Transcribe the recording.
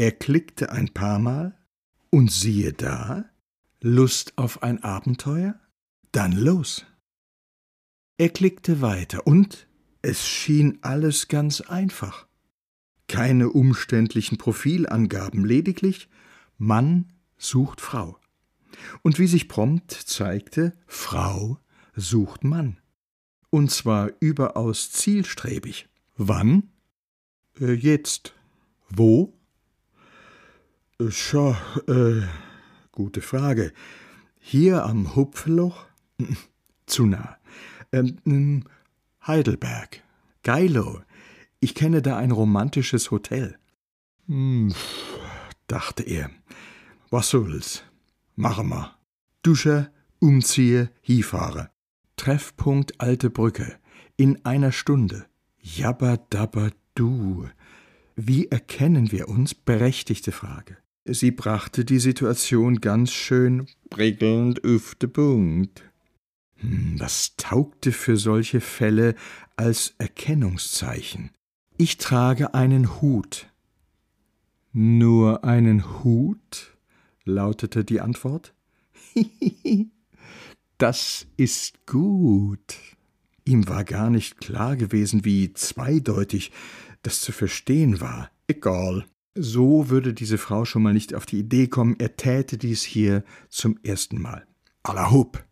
Er klickte ein paar Mal und siehe da, Lust auf ein Abenteuer? Dann los. Er klickte weiter und es schien alles ganz einfach. Keine umständlichen Profilangaben, lediglich Mann sucht Frau. Und wie sich prompt zeigte, Frau sucht Mann. Und zwar überaus zielstrebig. Wann? Äh, jetzt. Wo? Äh, Schau, äh, gute Frage. Hier am Hupfloch? Zu nah. Ähm, Heidelberg. Geilo. Ich kenne da ein romantisches Hotel. Hm, dachte er. Was soll's? Machen wir. Dusche, umziehe, hiefahre. Treffpunkt Alte Brücke. In einer Stunde. Jabba dabba du. Wie erkennen wir uns? Berechtigte Frage. Sie brachte die Situation ganz schön prickelnd auf den Punkt. Hm, das taugte für solche Fälle als Erkennungszeichen. Ich trage einen Hut. Nur einen Hut? lautete die Antwort. das ist gut. Ihm war gar nicht klar gewesen, wie zweideutig das zu verstehen war. Egal. So würde diese Frau schon mal nicht auf die Idee kommen, er täte dies hier zum ersten Mal. Allerhub!